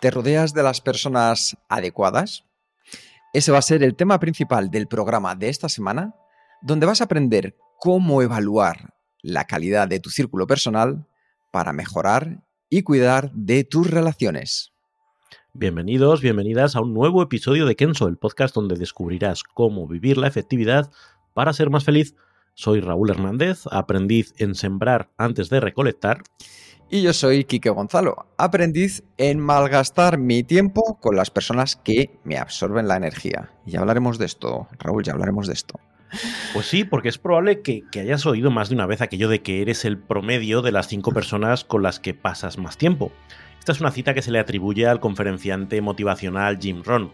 ¿Te rodeas de las personas adecuadas? Ese va a ser el tema principal del programa de esta semana donde vas a aprender cómo evaluar la calidad de tu círculo personal para mejorar y cuidar de tus relaciones. Bienvenidos, bienvenidas a un nuevo episodio de Kenso, el podcast donde descubrirás cómo vivir la efectividad para ser más feliz. Soy Raúl Hernández, aprendiz en sembrar antes de recolectar. Y yo soy Quique Gonzalo, aprendiz en malgastar mi tiempo con las personas que me absorben la energía. Y hablaremos de esto, Raúl, ya hablaremos de esto. Pues sí, porque es probable que, hayas oído más de una vez aquello de que eres el promedio de las cinco personas con las que pasas más tiempo. Esta es una cita que se le atribuye al conferenciante motivacional Jim Rohn,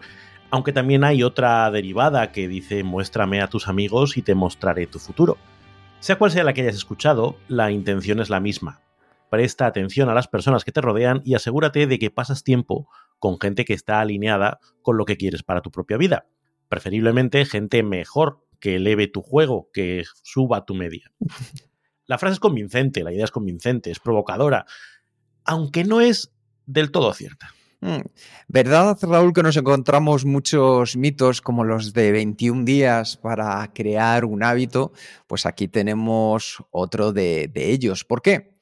aunque también hay otra derivada que dice muéstrame a tus amigos y te mostraré tu futuro. Sea cual sea la que hayas escuchado, la intención es la misma. Presta atención a las personas que te rodean y asegúrate de que pasas tiempo con gente que está alineada con lo que quieres para tu propia vida. Preferiblemente gente mejor que eleve tu juego, que suba tu media. La frase es convincente, la idea es convincente, es provocadora, aunque no es del todo cierta. Mm. ¿Verdad, Raúl, que nos encontramos muchos mitos como los de 21 días para crear un hábito? Pues aquí tenemos otro de, de ellos. ¿Por qué?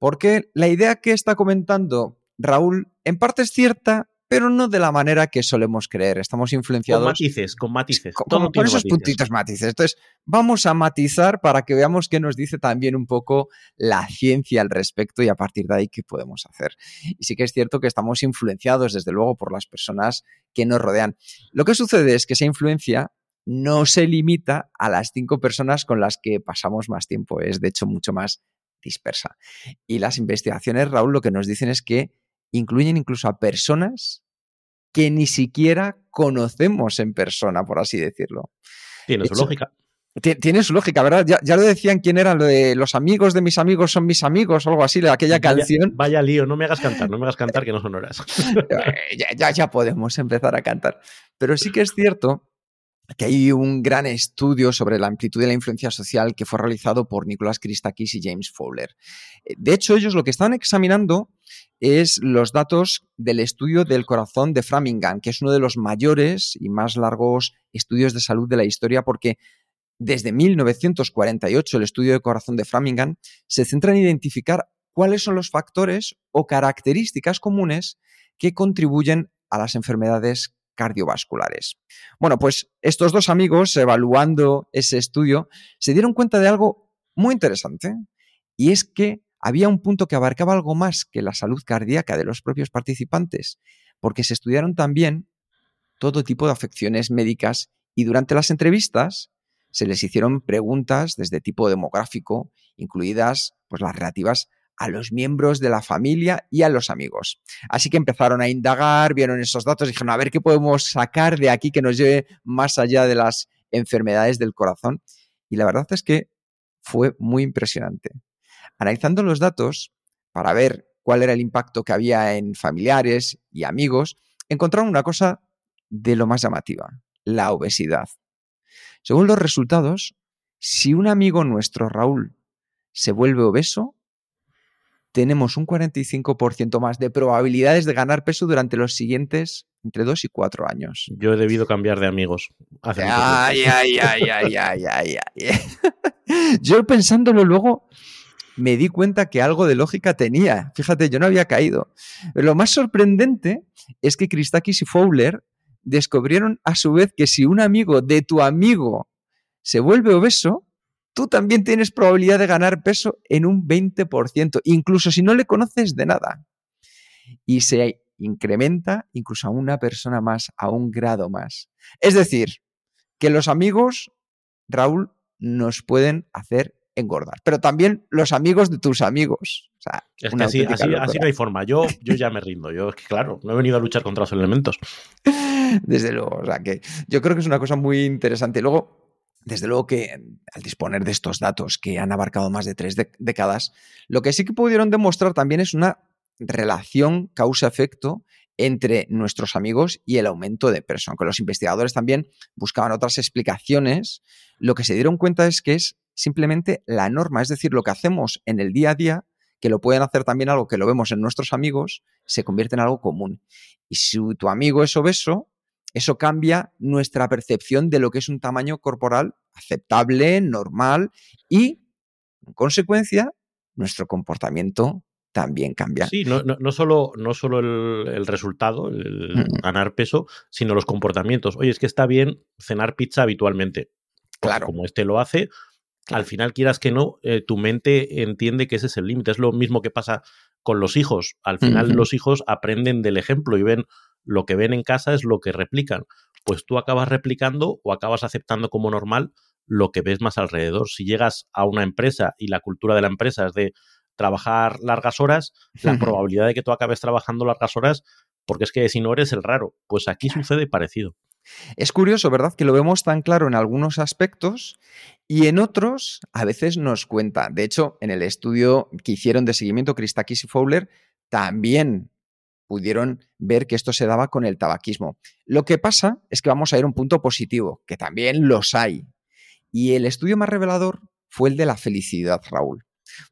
Porque la idea que está comentando Raúl en parte es cierta, pero no de la manera que solemos creer. Estamos influenciados. Con matices, con matices. Con, esos puntitos matices. Entonces, vamos a matizar para que veamos qué nos dice también un poco la ciencia al respecto y a partir de ahí qué podemos hacer. Y sí que es cierto que estamos influenciados, desde luego, por las personas que nos rodean. Lo que sucede es que esa influencia no se limita a las cinco personas con las que pasamos más tiempo. Es, de hecho, mucho más dispersa. Y las investigaciones, Raúl, lo que nos dicen es que incluyen incluso a personas que ni siquiera conocemos en persona, por así decirlo. Tiene su lógica. Tiene su lógica, ¿verdad? Ya, lo decían quién era lo de los amigos de mis amigos son mis amigos o algo así, aquella canción. Vaya lío, no me hagas cantar, no me hagas cantar que no son horas. Eh, ya, ya, ya podemos empezar a cantar. Pero sí que es cierto que hay un gran estudio sobre la amplitud de la influencia social que fue realizado por Nicolás Christakis y James Fowler. Eh, de hecho, ellos lo que estaban examinando es los datos del estudio del corazón de Framingham, que es uno de los mayores y más largos estudios de salud de la historia, porque desde 1948 el estudio del corazón de Framingham se centra en identificar cuáles son los factores o características comunes que contribuyen a las enfermedades cardiovasculares. Bueno, pues estos dos amigos, evaluando ese estudio, se dieron cuenta de algo muy interesante, y es que había un punto que abarcaba algo más que la salud cardíaca de los propios participantes, porque se estudiaron también todo tipo de afecciones médicas y durante las entrevistas se les hicieron preguntas desde tipo demográfico, incluidas pues, las relativas a los miembros de la familia y a los amigos. Así que empezaron a indagar, vieron esos datos y dijeron, a ver qué podemos sacar de aquí que nos lleve más allá de las enfermedades del corazón. Y la verdad es que fue muy impresionante. Analizando los datos para ver cuál era el impacto que había en familiares y amigos, encontraron una cosa de lo más llamativa, la obesidad. Según los resultados, si un amigo nuestro, Raúl, se vuelve obeso, tenemos un 45% más de probabilidades de ganar peso durante los siguientes entre 2 y 4 años. Yo he debido cambiar de amigos. Hace ay, ay, ay, ay, ay, ay, ay. Yo pensándolo luego me di cuenta que algo de lógica tenía. Fíjate, yo no había caído. Pero lo más sorprendente es que Christakis y Fowler descubrieron a su vez que si un amigo de tu amigo se vuelve obeso, tú también tienes probabilidad de ganar peso en un 20%, incluso si no le conoces de nada. Y se incrementa incluso a una persona más, a un grado más. Es decir, que los amigos, Raúl, nos pueden hacer engordar. Pero también los amigos de tus amigos. es que así, no hay forma. Yo, yo ya me rindo. Yo, es que claro, no he venido a luchar contra los elementos. Desde luego. O sea, que yo creo que es una cosa muy interesante. Luego, desde luego que al disponer de estos datos que han abarcado más de tres décadas, lo que sí que pudieron demostrar también es una relación causa-efecto entre nuestros amigos y el aumento de peso. Aunque los investigadores también buscaban otras explicaciones, lo que se dieron cuenta es que es simplemente la norma, es decir, lo que hacemos en el día a día, que lo pueden hacer también algo que lo vemos en nuestros amigos, se convierte en algo común. Y si tu amigo es obeso, eso cambia nuestra percepción de lo que es un tamaño corporal aceptable, normal y, en consecuencia, nuestro comportamiento también cambia. Sí, no, no, solo, no solo el, resultado, el ganar peso, sino los comportamientos. Oye, es que está bien cenar pizza habitualmente. Claro. Como este lo hace, al final, quieras que no, eh, tu mente entiende que ese es el límite. Es lo mismo que pasa con los hijos. Al final, los hijos aprenden del ejemplo y ven lo que ven en casa es lo que replican. Pues tú acabas replicando o acabas aceptando como normal lo que ves más alrededor. Si llegas a una empresa y la cultura de la empresa es de trabajar largas horas, la probabilidad de que tú acabes trabajando largas horas, porque es que si no eres el raro, pues aquí sucede parecido. Es curioso, ¿verdad? Que lo vemos tan claro en algunos aspectos y en otros a veces nos cuenta. De hecho, en el estudio que hicieron de seguimiento Christakis y Fowler, también pudieron ver que esto se daba con el tabaquismo. Lo que pasa es que vamos a ir a un punto positivo, que también los hay. Y el estudio más revelador fue el de la felicidad, Raúl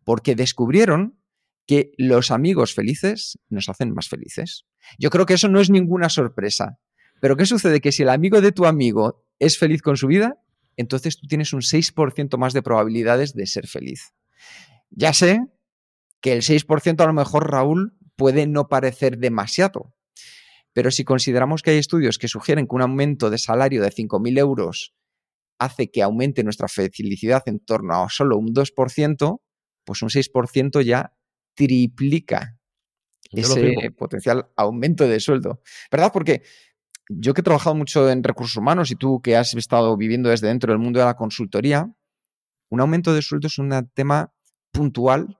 porque descubrieron que los amigos felices nos hacen más felices. Yo creo que eso no es ninguna sorpresa. Pero ¿qué sucede? Que si el amigo de tu amigo es feliz con su vida, entonces tú tienes un 6% más de probabilidades de ser feliz. Ya sé que el 6% a lo mejor, Raúl, puede no parecer demasiado. Pero si consideramos que hay estudios que sugieren que un aumento de salario de 5.000 euros hace que aumente nuestra felicidad en torno a solo un 2%, pues un 6% ya triplica ese potencial aumento de sueldo. ¿Verdad? Porque yo que he trabajado mucho en recursos humanos y tú que has estado viviendo desde dentro del mundo de la consultoría, un aumento de sueldo es un tema puntual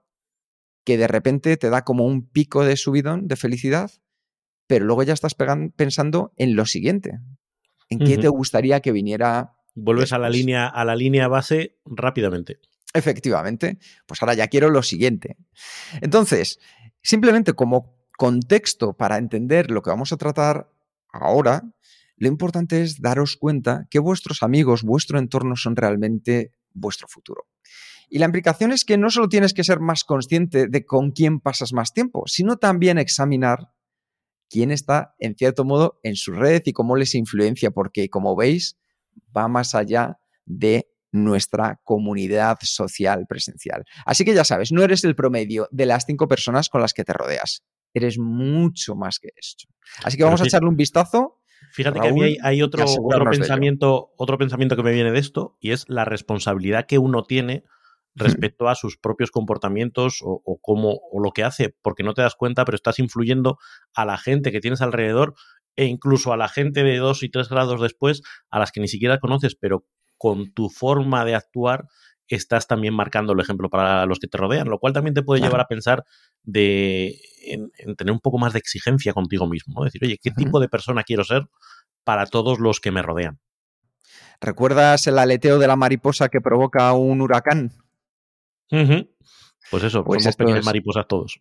que de repente te da como un pico de subidón de felicidad, pero luego ya estás pensando en lo siguiente. ¿En qué te gustaría que viniera? Vuelves a la línea a la línea base rápidamente. Efectivamente, pues ahora ya quiero lo siguiente. Entonces, simplemente como contexto para entender lo que vamos a tratar ahora, lo importante es daros cuenta que vuestros amigos, vuestro entorno son realmente vuestro futuro. Y la implicación es que no solo tienes que ser más consciente de con quién pasas más tiempo, sino también examinar quién está, en cierto modo, en su red y cómo les influencia, porque como veis, va más allá de nuestra comunidad social presencial. Así que ya sabes, no eres el promedio de las cinco personas con las que te rodeas. Eres mucho más que esto. Así que vamos a echarle un vistazo. Fíjate que a mí hay, otro, pensamiento, otro pensamiento que me viene de esto y es la responsabilidad que uno tiene respecto a sus propios comportamientos o, o, cómo, o lo que hace, porque no te das cuenta, pero estás influyendo a la gente que tienes alrededor e incluso a la gente de dos y tres grados después, a las que ni siquiera conoces, pero con tu forma de actuar estás también marcando el ejemplo para los que te rodean, lo cual también te puede llevar a pensar de, en, tener un poco más de exigencia contigo mismo, decir, oye, ¿qué tipo de persona quiero ser para todos los que me rodean? ¿Recuerdas el aleteo de la mariposa que provoca un huracán? Pues eso, pues somos pequeñas mariposas todos.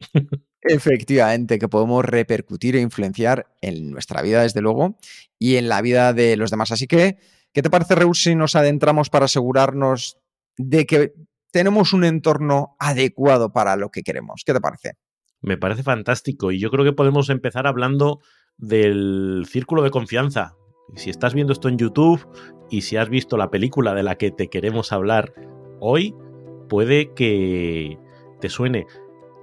Efectivamente, que podemos repercutir e influenciar en nuestra vida, desde luego, y en la vida de los demás. Así que ¿Qué te parece, Reus, si nos adentramos para asegurarnos de que tenemos un entorno adecuado para lo que queremos? ¿Qué te parece? Me parece fantástico y yo creo que podemos empezar hablando del círculo de confianza. Si estás viendo esto en YouTube y si has visto la película de la que te queremos hablar hoy, puede que te suene.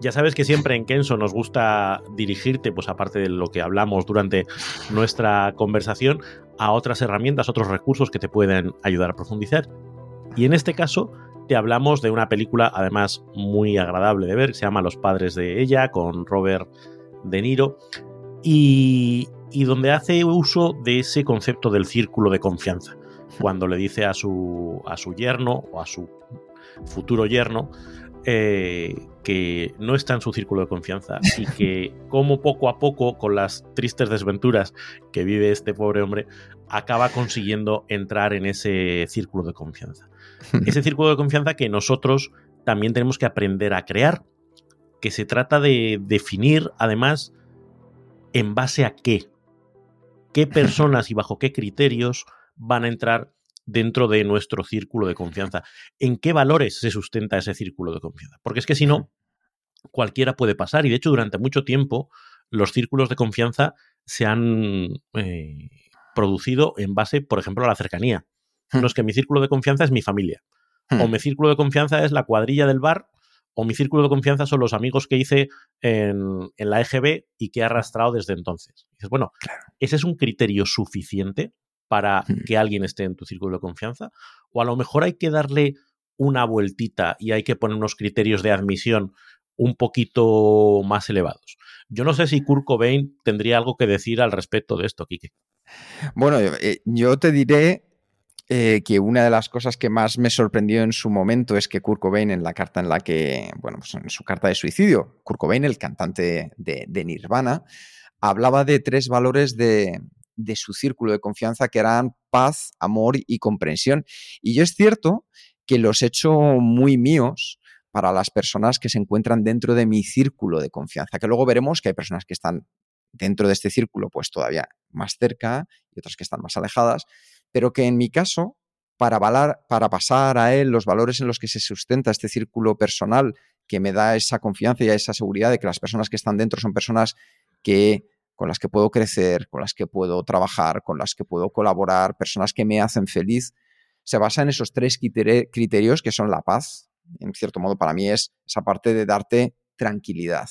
Ya sabes que siempre en Kenso nos gusta dirigirte, pues aparte de lo que hablamos durante nuestra conversación, a otras herramientas, otros recursos que te pueden ayudar a profundizar. Y en este caso te hablamos de una película además muy agradable de ver, que se llama Los padres de ella, con Robert De Niro, y, y donde hace uso de ese concepto del círculo de confianza. Cuando le dice a su, a su yerno o a su futuro yerno, eh, que no está en su círculo de confianza y que como poco a poco, con las tristes desventuras que vive este pobre hombre, acaba consiguiendo entrar en ese círculo de confianza. Ese círculo de confianza que nosotros también tenemos que aprender a crear, que se trata de definir además en base a qué, qué personas y bajo qué criterios van a entrar dentro de nuestro círculo de confianza. ¿En qué valores se sustenta ese círculo de confianza? Porque es que si no, cualquiera puede pasar. Y de hecho, durante mucho tiempo, los círculos de confianza se han eh, producido en base, por ejemplo, a la cercanía. Hmm. No es que mi círculo de confianza es mi familia. O hmm. mi círculo de confianza es la cuadrilla del bar. O mi círculo de confianza son los amigos que hice en, la EGB y que he arrastrado desde entonces. dices, bueno, ese es un criterio suficiente para que alguien esté en tu círculo de confianza? ¿O a lo mejor hay que darle una vueltita y hay que poner unos criterios de admisión un poquito más elevados? Yo no sé si Kurt Cobain tendría algo que decir al respecto de esto, Kike. Bueno, eh, yo te diré eh, que una de las cosas que más me sorprendió en su momento es que Kurt Cobain, en la carta en la que, bueno, pues en su carta de suicidio, Kurt Cobain, el cantante de Nirvana, hablaba de tres valores de, de su círculo de confianza, que eran paz, amor y comprensión. Y yo es cierto que los he hecho muy míos para las personas que se encuentran dentro de mi círculo de confianza, que luego veremos que hay personas que están dentro de este círculo pues todavía más cerca y otras que están más alejadas, pero que en mi caso, para, para pasar a él los valores en los que se sustenta este círculo personal, que me da esa confianza y esa seguridad de que las personas que están dentro son personas que con las que puedo crecer, con las que puedo trabajar, con las que puedo colaborar, personas que me hacen feliz, se basa en esos tres criterios que son la paz. En cierto modo, para mí es esa parte de darte tranquilidad.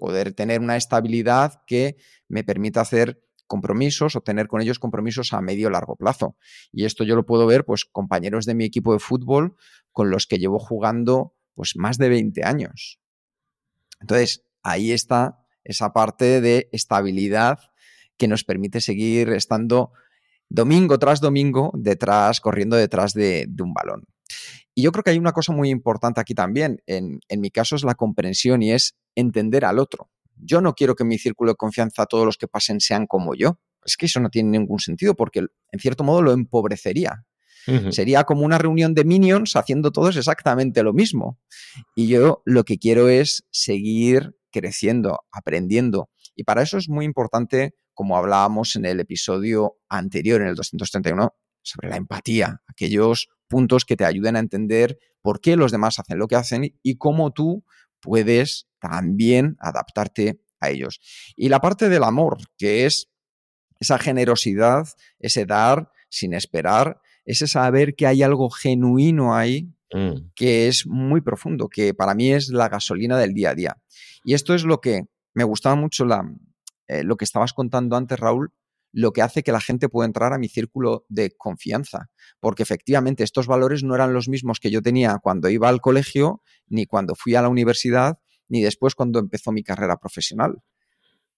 Poder tener una estabilidad que me permita hacer compromisos o tener con ellos compromisos a medio largo plazo. Y esto yo lo puedo ver, pues, compañeros de mi equipo de fútbol con los que llevo jugando, pues, más de 20 años. Entonces, ahí está esa parte de estabilidad que nos permite seguir estando domingo tras domingo detrás, corriendo detrás de, un balón. Y yo creo que hay una cosa muy importante aquí también, en, en, mi caso es la comprensión y es entender al otro. Yo no quiero que mi círculo de confianza todos los que pasen sean como yo. Es que eso no tiene ningún sentido porque en cierto modo lo empobrecería. Sería como una reunión de minions haciendo todos exactamente lo mismo. Y yo lo que quiero es seguir creciendo, aprendiendo. Y para eso es muy importante, como hablábamos en el episodio anterior, en el 231, sobre la empatía, aquellos puntos que te ayuden a entender por qué los demás hacen lo que hacen y cómo tú puedes también adaptarte a ellos. Y la parte del amor, que es esa generosidad, ese dar sin esperar, ese saber que hay algo genuino ahí Mm. que es muy profundo, que para mí es la gasolina del día a día. Y esto es lo que me gustaba mucho la, eh, lo que estabas contando antes, Raúl, lo que hace que la gente pueda entrar a mi círculo de confianza, porque efectivamente estos valores no eran los mismos que yo tenía cuando iba al colegio, ni cuando fui a la universidad, ni después cuando empezó mi carrera profesional.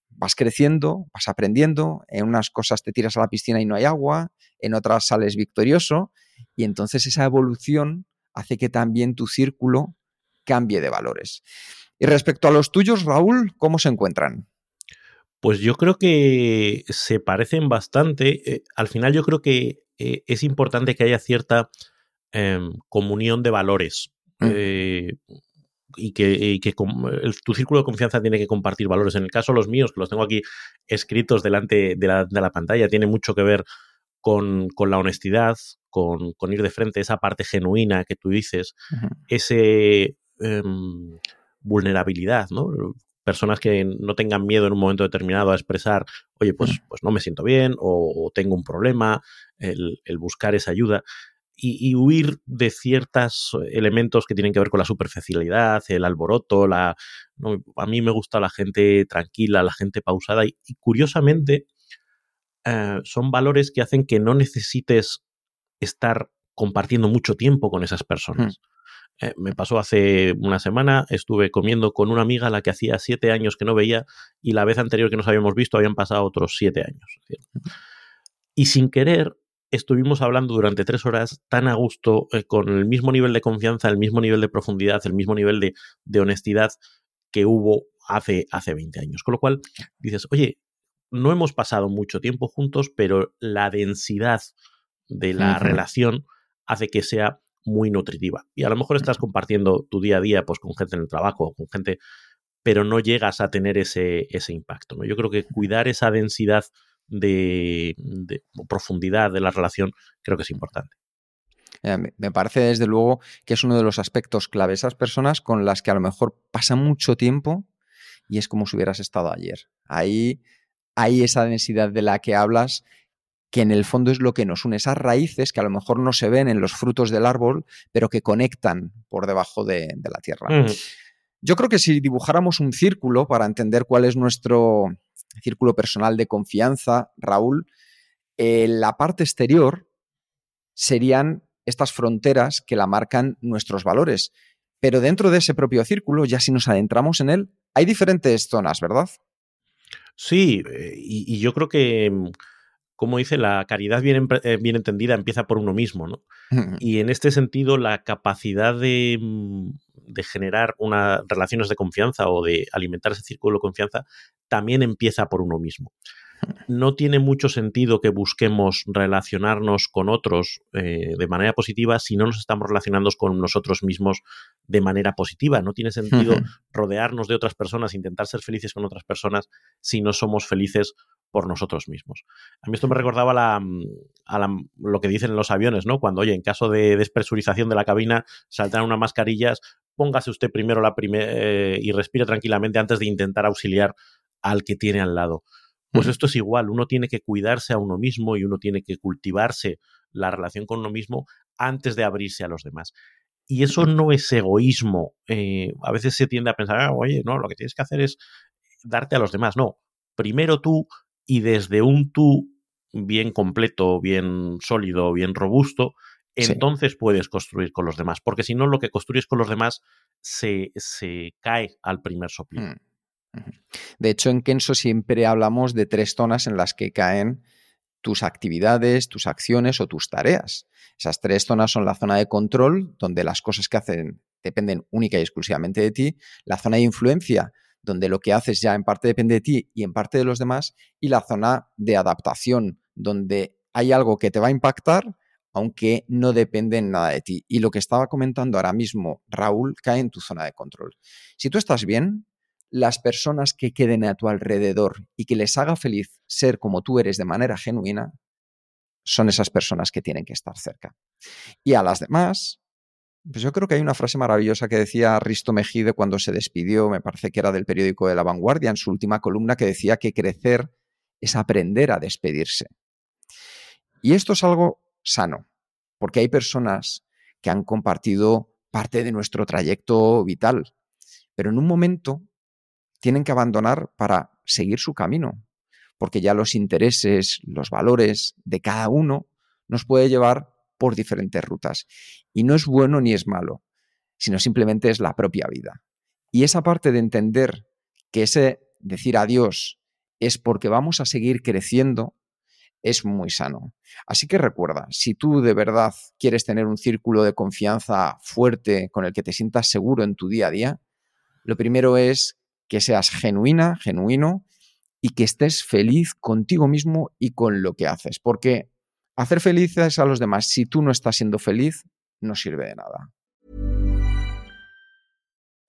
Vas creciendo, vas aprendiendo, en unas cosas te tiras a la piscina y no hay agua, en otras sales victorioso, y entonces esa evolución hace que también tu círculo cambie de valores. Y respecto a los tuyos, Raúl, ¿cómo se encuentran? Pues yo creo que se parecen bastante. Eh, al final yo creo que eh, es importante que haya cierta em, comunión de valores. Mm. Eh, y que, tu círculo de confianza tiene que compartir valores. En el caso de los míos, que los tengo aquí escritos delante de la, pantalla, tiene mucho que ver con, con la honestidad, con, ir de frente, esa parte genuina que tú dices, ese em, vulnerabilidad, ¿no? Personas que no tengan miedo en un momento determinado a expresar, oye, pues, pues no me siento bien o, tengo un problema, el, buscar esa ayuda. Y, huir de ciertos elementos que tienen que ver con la superficialidad, el alboroto, la, a mí me gusta la gente tranquila, la gente pausada y, curiosamente eh, son valores que hacen que no necesites estar compartiendo mucho tiempo con esas personas. Eh, me pasó hace una semana, estuve comiendo con una amiga a la que hacía siete años que no veía y la vez anterior que nos habíamos visto habían pasado otros siete años. Y sin querer, estuvimos hablando durante tres horas tan a gusto, eh, con el mismo nivel de confianza, el mismo nivel de profundidad, el mismo nivel de, honestidad que hubo hace, hace 20 años. Con lo cual dices, oye, no hemos pasado mucho tiempo juntos, pero la densidad de la relación hace que sea muy nutritiva. Y a lo mejor estás compartiendo tu día a día pues, con gente en el trabajo, con gente, pero no llegas a tener ese, ese impacto. ¿no? Yo creo que cuidar esa densidad de, profundidad de la relación creo que es importante. Eh, me parece desde luego que es uno de los aspectos clave. Esas personas con las que a lo mejor pasa mucho tiempo y es como si hubieras estado ayer. Ahí hay esa densidad de la que hablas que en el fondo es lo que nos une, esas raíces que a lo mejor no se ven en los frutos del árbol, pero que conectan por debajo de, la tierra. Yo creo que si dibujáramos un círculo para entender cuál es nuestro círculo personal de confianza, Raúl, eh, la parte exterior serían estas fronteras que la marcan nuestros valores. Pero dentro de ese propio círculo, ya si nos adentramos en él, hay diferentes zonas, ¿verdad? Sí, eh, y, yo creo que, mm, como dice, la caridad bien, eh, bien entendida empieza por uno mismo, ¿no? Y en este sentido, la capacidad de, mm, de generar unas relaciones de confianza o de alimentar ese círculo de confianza también empieza por uno mismo. No tiene mucho sentido que busquemos relacionarnos con otros eh, de manera positiva si no nos estamos relacionando con nosotros mismos de manera positiva. No tiene sentido rodearnos de otras personas, intentar ser felices con otras personas si no somos felices por nosotros mismos. A mí esto me recordaba la, a lo que dicen en los aviones, ¿no? Cuando, oye, en caso de despresurización de la cabina, saltan unas mascarillas, póngase usted primero la eh, y respire tranquilamente antes de intentar auxiliar al que tiene al lado. Pues esto es igual, uno tiene que cuidarse a uno mismo y uno tiene que cultivarse la relación con uno mismo antes de abrirse a los demás. Y eso no es egoísmo. Eh, a veces se tiende a pensar, ah, oye, no, lo que tienes que hacer es darte a los demás. No, primero tú y desde un tú bien completo, bien sólido, bien robusto, entonces puedes construir con los demás, porque si no, lo que construyes con los demás se, se cae al primer soplido. Mm. De hecho, en Kenso siempre hablamos de tres zonas en las que caen tus actividades, tus acciones o tus tareas. Esas tres zonas son la zona de control, donde las cosas que hacen dependen única y exclusivamente de ti, la zona de influencia, donde lo que haces ya en parte depende de ti y en parte de los demás, y la zona de adaptación, donde hay algo que te va a impactar, aunque no depende en nada de ti. Y lo que estaba comentando ahora mismo Raúl cae en tu zona de control. Si tú estás bien, las personas que queden a tu alrededor y que les haga feliz ser como tú eres de manera genuina, son esas personas que tienen que estar cerca. Y a las demás, pues yo creo que hay una frase maravillosa que decía Risto Mejide cuando se despidió, me parece que era del periódico de La Vanguardia, en su última columna, que decía que crecer es aprender a despedirse. Y esto es algo sano, porque hay personas que han compartido parte de nuestro trayecto vital, pero en un momento tienen que abandonar para seguir su camino, porque ya los intereses, los valores de cada uno nos puede llevar por diferentes rutas. Y no es bueno ni es malo, sino simplemente es la propia vida. Y esa parte de entender que ese decir adiós es porque vamos a seguir creciendo es muy sano. Así que recuerda, si tú de verdad quieres tener un círculo de confianza fuerte con el que te sientas seguro en tu día a día, lo primero es que seas genuina, genuino y que estés feliz contigo mismo y con lo que haces. Porque hacer felices a los demás si tú no estás siendo feliz no sirve de nada.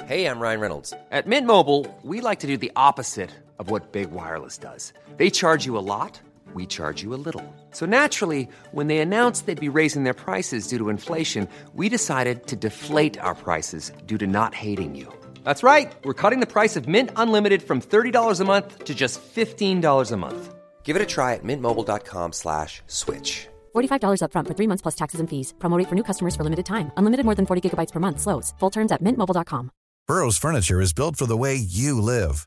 Hey, I'm Ryan Reynolds. At Mint Mobile, we like to do the opposite of what Big Wireless does. They charge you a lot, we charge you a little. So naturally, when they announced they'd be raising their prices due to inflation, we decided to deflate our prices due to not hating you. That's right. We're cutting the price of Mint Unlimited from $30 a month to just $15 a month. Give it a try at mintmobile.com slash switch. $45 up front for three months plus taxes and fees. Promo for new customers for limited time. Unlimited more than 40 gigabytes per month. Slows. Full terms at mintmobile.com. Burrow's furniture is built for the way you live.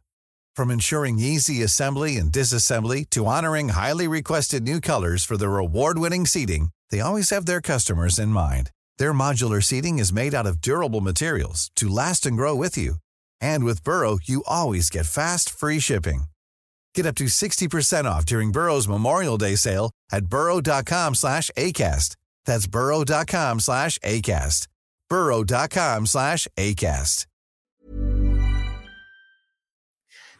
From ensuring easy assembly and disassembly to honoring highly requested new colors for their award-winning seating, they always have their customers in mind. Their modular seating is made out of durable materials to last and grow with you. And with Burrow, you always get fast, free shipping. Get up to 60% off during Burrow's Memorial Day sale at burrow.com slash ACAST. That's burrow.com slash ACAST. burrow.com slash ACAST.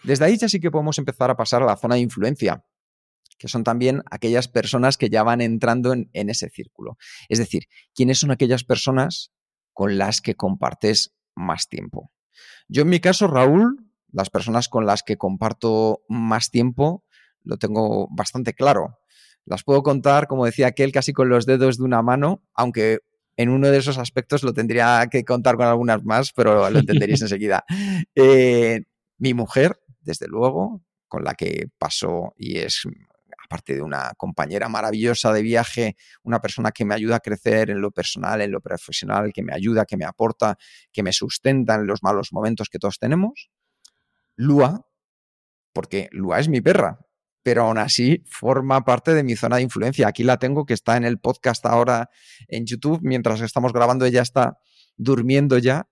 Desde ahí ya sí que podemos empezar a pasar a la zona de influencia, que son también aquellas personas que ya van entrando en, en ese círculo. Es decir, ¿quiénes son aquellas personas con las que compartes más tiempo? Yo en mi caso, Raúl, las personas con las que comparto más tiempo lo tengo bastante claro. Las puedo contar, como decía aquel, casi con los dedos de una mano, aunque en uno de esos aspectos lo tendría que contar con algunas más, pero lo entenderéis enseguida. Eh, mi mujer, desde luego, con la que paso y es, aparte de una compañera maravillosa de viaje, una persona que me ayuda a crecer en lo personal, en lo profesional, que me ayuda, que me aporta, que me sustenta en los malos momentos que todos tenemos. Lua, porque Lua es mi perra, pero aún así forma parte de mi zona de influencia. Aquí la tengo que está en el podcast ahora en YouTube, mientras estamos grabando ella está durmiendo ya.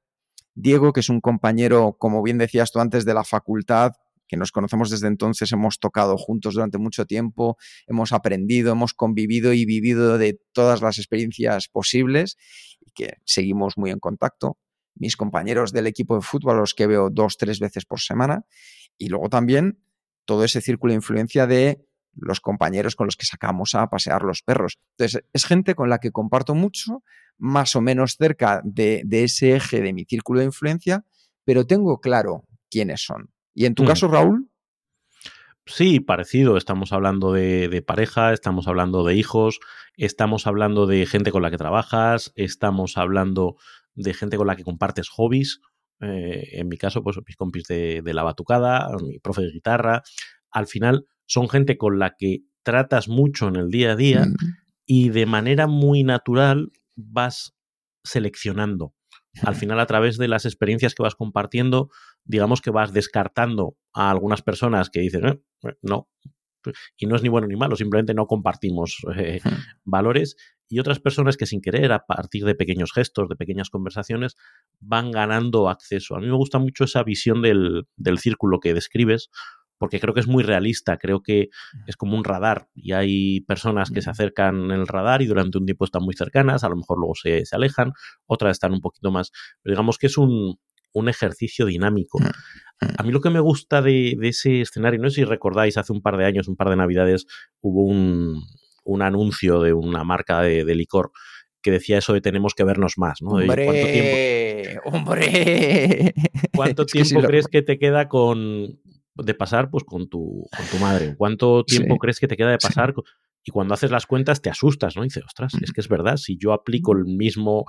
Diego, que es un compañero, como bien decías tú antes, de la facultad, que nos conocemos desde entonces, hemos tocado juntos durante mucho tiempo, hemos aprendido, hemos convivido y vivido de todas las experiencias posibles y que seguimos muy en contacto mis compañeros del equipo de fútbol, los que veo dos, tres veces por semana, y luego también todo ese círculo de influencia de los compañeros con los que sacamos a pasear los perros. Entonces, es gente con la que comparto mucho, más o menos cerca de, ese eje de mi círculo de influencia, pero tengo claro quiénes son. ¿Y en tu mm. caso, Raúl? Sí, parecido. Estamos hablando de, de, pareja, estamos hablando de hijos, estamos hablando de gente con la que trabajas, estamos hablando de gente con la que compartes hobbies. Eh, en mi caso, pues mis compis de, la batucada, mi profe de guitarra. Al final, son gente con la que tratas mucho en el día a día y de manera muy natural vas seleccionando. Al final, a través de las experiencias que vas compartiendo, digamos que vas descartando a algunas personas que dicen, eh, eh, no, y no es ni bueno ni malo, simplemente no compartimos valores. Y otras personas que sin querer, a partir de pequeños gestos, de pequeñas conversaciones, van ganando acceso. A mí me gusta mucho esa visión del, círculo que describes, porque creo que es muy realista, creo que es como un radar. Y hay personas que se acercan en el radar y durante un tiempo están muy cercanas, a lo mejor luego se, alejan, otras están un poquito más, pero digamos que es un, ejercicio dinámico. A mí lo que me gusta de, de, ese escenario, no sé si recordáis, hace un par de años, un par de navidades, hubo un, un anuncio de una marca de, licor que decía eso de tenemos que vernos más, ¿no? ¡Hombre! ¿Cuánto tiempo, ¡Hombre! ¿Cuánto tiempo crees que te queda con de pasar pues con tu, con tu madre? ¿Cuánto tiempo crees que te queda de pasar? Y cuando haces las cuentas te asustas, ¿no? Y dices, ostras, es que es verdad, si yo aplico el mismo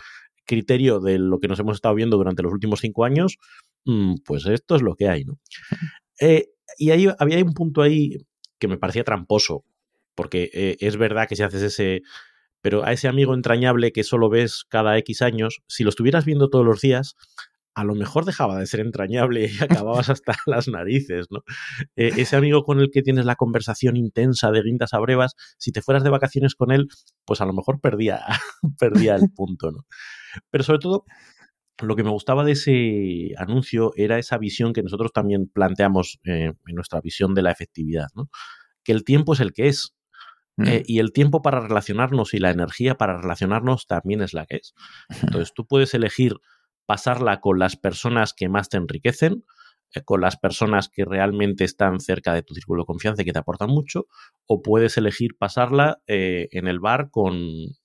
criterio de lo que nos hemos estado viendo durante los últimos cinco años, mm, pues esto es lo que hay, ¿no? Eh, y ahí había un punto ahí que me parecía tramposo, porque eh, es verdad que si haces ese... Pero a ese amigo entrañable que solo ves cada X años, si lo estuvieras viendo todos los días, a lo mejor dejaba de ser entrañable y acababas hasta las narices, ¿no? Eh, ese amigo con el que tienes la conversación intensa de guindas a brevas, si te fueras de vacaciones con él, pues a lo mejor perdía, perdía el punto, ¿no? Pero sobre todo, lo que me gustaba de ese anuncio era esa visión que nosotros también planteamos eh, en nuestra visión de la efectividad, ¿no? Que el tiempo es el que es. Eh, mm. y el tiempo para relacionarnos y la energía para relacionarnos también es la que es. Entonces tú puedes elegir pasarla con las personas que más te enriquecen, eh, con las personas que realmente están cerca de tu círculo de confianza y que te aportan mucho, o puedes elegir pasarla eh, en el bar con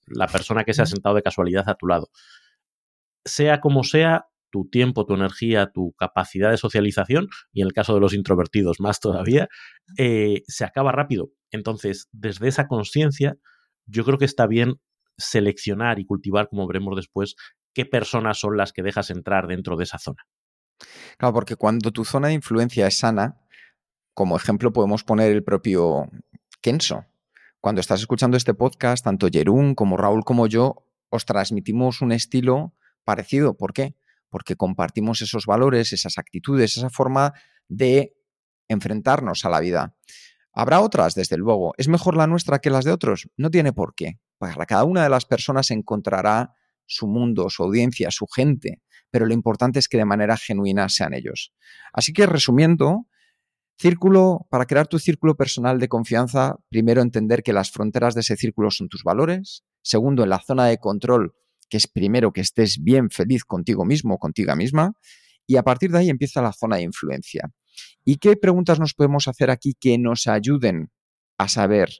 la persona que se ha sentado de casualidad a tu lado. Sea como sea, tu tiempo, tu energía, tu capacidad de socialización, y en el caso de los introvertidos más todavía, se acaba rápido. Entonces, desde esa conciencia, yo creo que está bien seleccionar y cultivar, como veremos después, qué personas son las que dejas entrar dentro de esa zona. Claro, porque cuando tu zona de influencia es sana, como ejemplo podemos poner el propio Kenso. Cuando estás escuchando este podcast, tanto Jerún como Raúl como yo os transmitimos un estilo parecido. ¿Por qué? Porque compartimos esos valores, esas actitudes, esa forma de enfrentarnos a la vida. Habrá otras, desde luego. ¿Es mejor la nuestra que las de otros? No tiene por qué. Para cada una de las personas encontrará su mundo, su audiencia, su gente, pero lo importante es que de manera genuina sean ellos. Así que resumiendo, Círculo, para crear tu círculo personal de confianza, primero entender que las fronteras de ese círculo son tus valores. Segundo, en la zona de control, que es primero que estés bien feliz contigo mismo, contigo misma. Y a partir de ahí empieza la zona de influencia. ¿Y qué preguntas nos podemos hacer aquí que nos ayuden a saber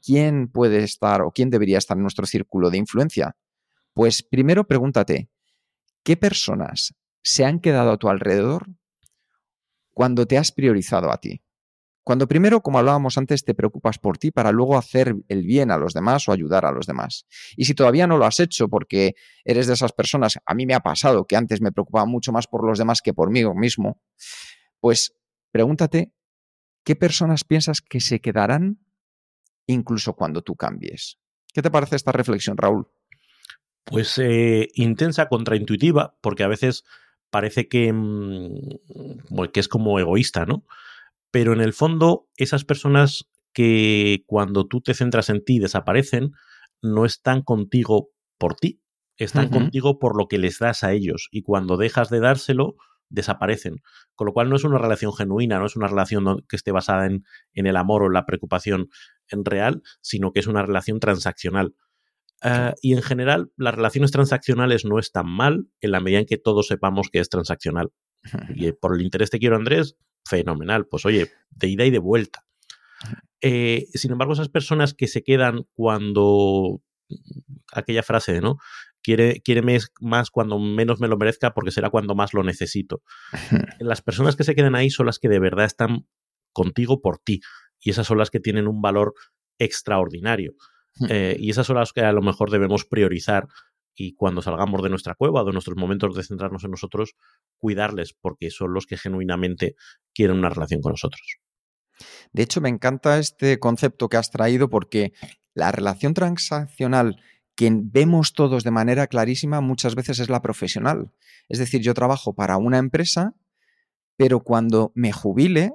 quién puede estar o quién debería estar en nuestro círculo de influencia? Pues primero pregúntate, ¿qué personas se han quedado a tu alrededor cuando te has priorizado a ti? Cuando primero, como hablábamos antes, te preocupas por ti para luego hacer el bien a los demás o ayudar a los demás. Y si todavía no lo has hecho porque eres de esas personas, a mí me ha pasado que antes me preocupaba mucho más por los demás que por mí mismo, pues pregúntate, ¿qué personas piensas que se quedarán incluso cuando tú cambies? ¿Qué te parece esta reflexión, Raúl? Pues eh, intensa, contraintuitiva, porque a veces parece que, mm, que es como egoísta, ¿no? Pero en el fondo, esas personas que cuando tú te centras en ti desaparecen, no están contigo por ti, están contigo por lo que les das a ellos. Y cuando dejas de dárselo, desaparecen. Con lo cual no es una relación genuina, no es una relación que esté basada en, en el amor o en la preocupación en real, sino que es una relación transaccional. Ah, y en general, las relaciones transaccionales no están mal en la medida en que todos sepamos que es transaccional. Y por el interés te quiero, Andrés, fenomenal. Pues oye, de ida y de vuelta. Eh, sin embargo, esas personas que se quedan cuando aquella frase, ¿no? Quiere, más cuando menos me lo merezca porque será cuando más lo necesito. Las personas que se quedan ahí son las que de verdad están contigo por ti y esas son las que tienen un valor extraordinario. Eh, y esas son las que a lo mejor debemos priorizar y cuando salgamos de nuestra cueva, de nuestros momentos de centrarnos en nosotros, cuidarles porque son los que genuinamente quieren una relación con nosotros. De hecho, me encanta este concepto que has traído porque la relación transaccional que vemos todos de manera clarísima muchas veces es la profesional. Es decir, yo trabajo para una empresa, pero cuando me jubile,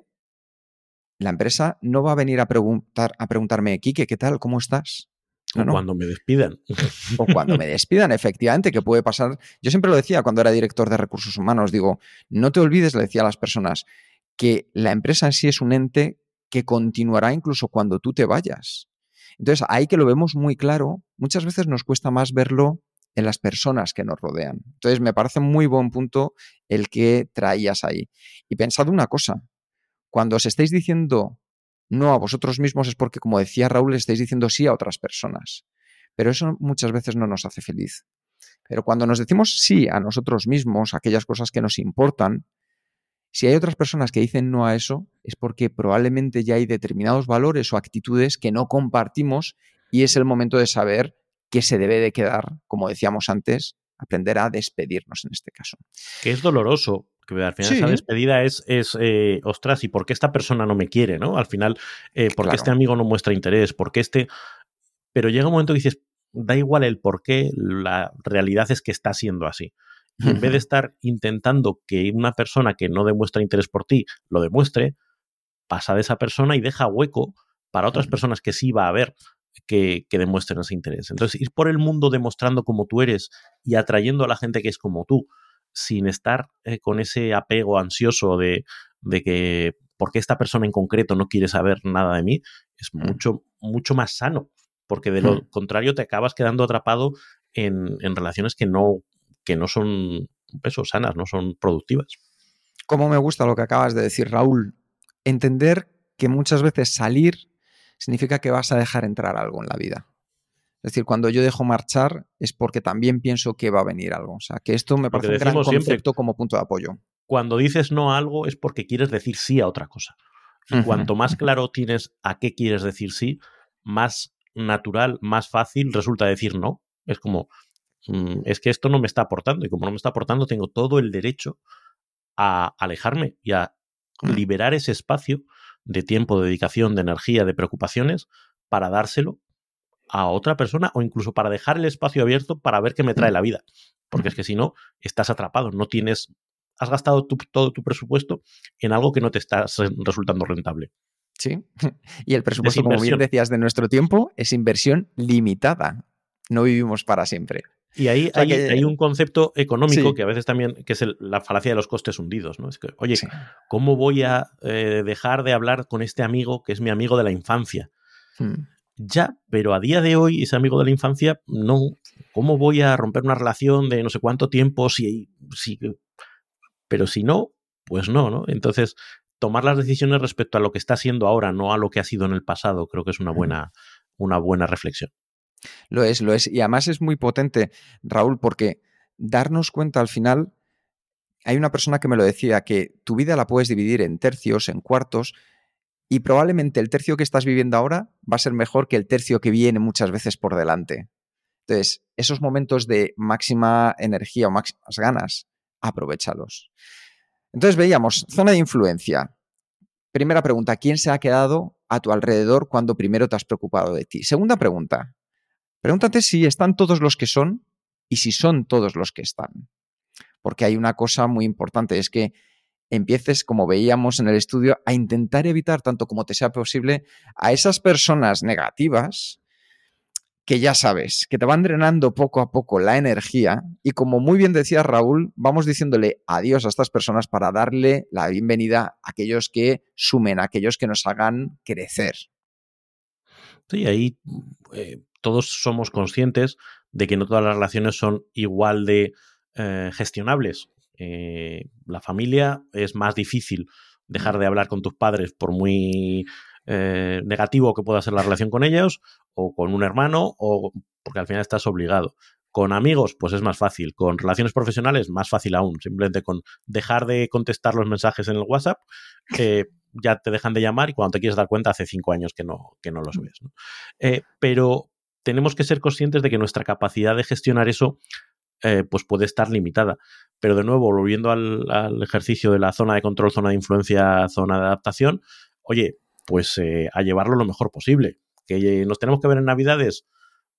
la empresa no va a venir a, preguntar, a preguntarme, Quique, ¿qué tal? ¿Cómo estás? o cuando me despidan. O cuando me despidan, efectivamente, que puede pasar. Yo siempre lo decía cuando era director de recursos humanos, digo, no te olvides, le decía a las personas, que la empresa en sí es un ente que continuará incluso cuando tú te vayas. Entonces, ahí que lo vemos muy claro, muchas veces nos cuesta más verlo en las personas que nos rodean. Entonces, me parece muy buen punto el que traías ahí. Y pensad una cosa, cuando os estáis diciendo no a vosotros mismos es porque, como decía Raúl, estáis diciendo sí a otras personas. Pero eso muchas veces no nos hace feliz. Pero cuando nos decimos sí a nosotros mismos, aquellas cosas que nos importan, si hay otras personas que dicen no a eso, es porque probablemente ya hay determinados valores o actitudes que no compartimos y es el momento de saber qué se debe de quedar, como decíamos antes, aprender a despedirnos en este caso. Que es doloroso, que al final esa despedida es, es eh, ostras, ¿y por qué esta persona no me quiere? ¿no? Al final, eh, ¿por qué este amigo no muestra interés? ¿Por qué este...? Pero llega un momento que dices, da igual el por qué, la realidad es que está siendo así. Y en vez de estar intentando que una persona que no demuestra interés por ti lo demuestre, pasa de esa persona y deja hueco para otras personas que sí va a haber que, que, demuestren ese interés. Entonces, ir por el mundo demostrando como tú eres y atrayendo a la gente que es como tú, sin estar eh, con ese apego ansioso de, de que porque esta persona en concreto no quiere saber nada de mí, es mm. mucho, mucho más sano, porque de lo mm. contrario te acabas quedando atrapado en, en, relaciones que no, que no son eso, sanas, no son productivas. Como me gusta lo que acabas de decir, Raúl. Entender que muchas veces salir significa que vas a dejar entrar algo en la vida. Es decir, cuando yo dejo marchar es porque también pienso que va a venir algo. O sea, que esto me parece un gran concepto como punto de apoyo. Cuando dices no a algo es porque quieres decir sí a otra cosa. Y cuanto más claro tienes a qué quieres decir sí, más natural, más fácil resulta decir no. Es como, mm, es que esto no me está aportando y como no me está aportando, tengo todo el derecho a alejarme y a mm. liberar ese espacio de tiempo, de dedicación, de energía, de preocupaciones para dárselo a otra persona o incluso para dejar el espacio abierto para ver qué me trae mm. la vida. Porque es que si no, estás atrapado, no tienes, has gastado todo tu presupuesto en algo que no te está resultando rentable. Sí, y el presupuesto, como bien decías, de nuestro tiempo es inversión limitada. No vivimos para siempre. Y ahí O sea hay, que- hay un concepto económico Sí. que a veces también, que es el- la falacia de los costes hundidos, ¿no? Es que, oye, Sí. ¿cómo voy a eh, dejar de hablar con este amigo que es mi amigo de la infancia? Hmm. Ya, pero a día de hoy, ese amigo de la infancia, no. ¿Cómo voy a romper una relación de no sé cuánto tiempo si, si pero si no, pues no, ¿no? Entonces, tomar las decisiones respecto a lo que está siendo ahora, no a lo que ha sido en el pasado, creo que es una buena, una buena reflexión. Lo es, lo es. Y además es muy potente, Raúl, porque darnos cuenta al final, hay una persona que me lo decía, que tu vida la puedes dividir en tercios, en cuartos, y probablemente el tercio que estás viviendo ahora va a ser mejor que el tercio que viene muchas veces por delante. Entonces, esos momentos de máxima energía o máximas ganas, aprovechalos. Entonces veíamos, zona de influencia. Primera pregunta, ¿quién se ha quedado a tu alrededor cuando primero te has preocupado de ti? Segunda pregunta, Pregúntate si están todos los que son y si son todos los que están. Porque hay una cosa muy importante, es que empieces, como veíamos en el estudio, a intentar evitar tanto como te sea posible a esas personas negativas que ya sabes, que te van drenando poco a poco la energía y como muy bien decía Raúl, vamos diciéndole adiós a estas personas para darle la bienvenida a aquellos que sumen, a aquellos que nos hagan crecer. Sí, ahí eh, todos somos conscientes de que no todas las relaciones son igual de eh, gestionables. Eh, la familia es más difícil dejar de hablar con tus padres por muy eh, negativo que pueda ser la relación con ellos, o con un hermano, o porque al final estás obligado. Con amigos, pues es más fácil. Con relaciones profesionales, más fácil aún. Simplemente con dejar de contestar los mensajes en el WhatsApp, ya te dejan de llamar y cuando te quieres dar cuenta hace cinco años que no, que no los ves. ¿no? Eh, pero tenemos que ser conscientes de que nuestra capacidad de gestionar eso eh, pues puede estar limitada. Pero de nuevo, volviendo al, al, ejercicio de la zona de control, zona de influencia, zona de adaptación, oye, pues eh, a llevarlo lo mejor posible. Que nos tenemos que ver en Navidades,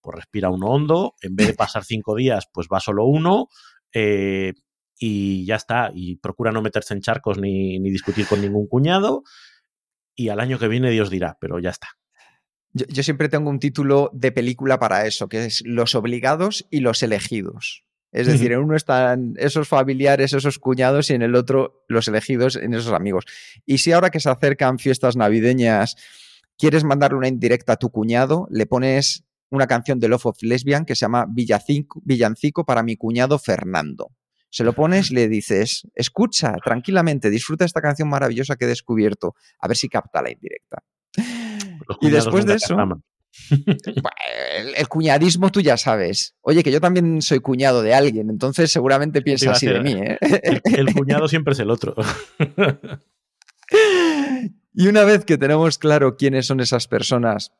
pues respira uno hondo, en vez de pasar cinco días, pues va solo uno. Eh, y ya está. Y procura no meterse en charcos ni, ni, discutir con ningún cuñado. Y al año que viene Dios dirá, pero ya está. Yo, yo, siempre tengo un título de película para eso, que es Los obligados y los elegidos. Es decir, en uno están esos familiares, esos cuñados, y en el otro los elegidos, en esos amigos. Y si ahora que se acercan fiestas navideñas quieres mandarle una indirecta a tu cuñado, le pones una canción de Love of Lesbian que se llama Villancico, Villancico para mi cuñado Fernando. Se lo pones y le dices, escucha tranquilamente, disfruta esta canción maravillosa que he descubierto, a ver si capta la indirecta. Y después de eso, el, el, cuñadismo tú ya sabes. Oye, que yo también soy cuñado de alguien, entonces seguramente piensa así de mí. ¿eh? El, el, cuñado siempre es el otro. y una vez que tenemos claro quiénes son esas personas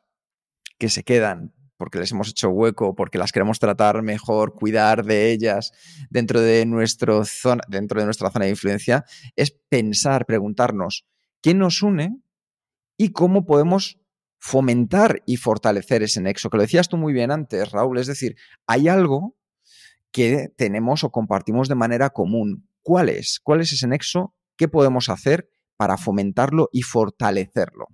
que se quedan porque les hemos hecho hueco, porque las queremos tratar mejor, cuidar de ellas dentro de, nuestro zona, dentro de nuestra zona de influencia, es pensar, preguntarnos quién nos une y cómo podemos fomentar y fortalecer ese nexo, que lo decías tú muy bien antes, Raúl, es decir, hay algo que tenemos o compartimos de manera común. ¿Cuál es? ¿Cuál es ese nexo? ¿Qué podemos hacer para fomentarlo y fortalecerlo?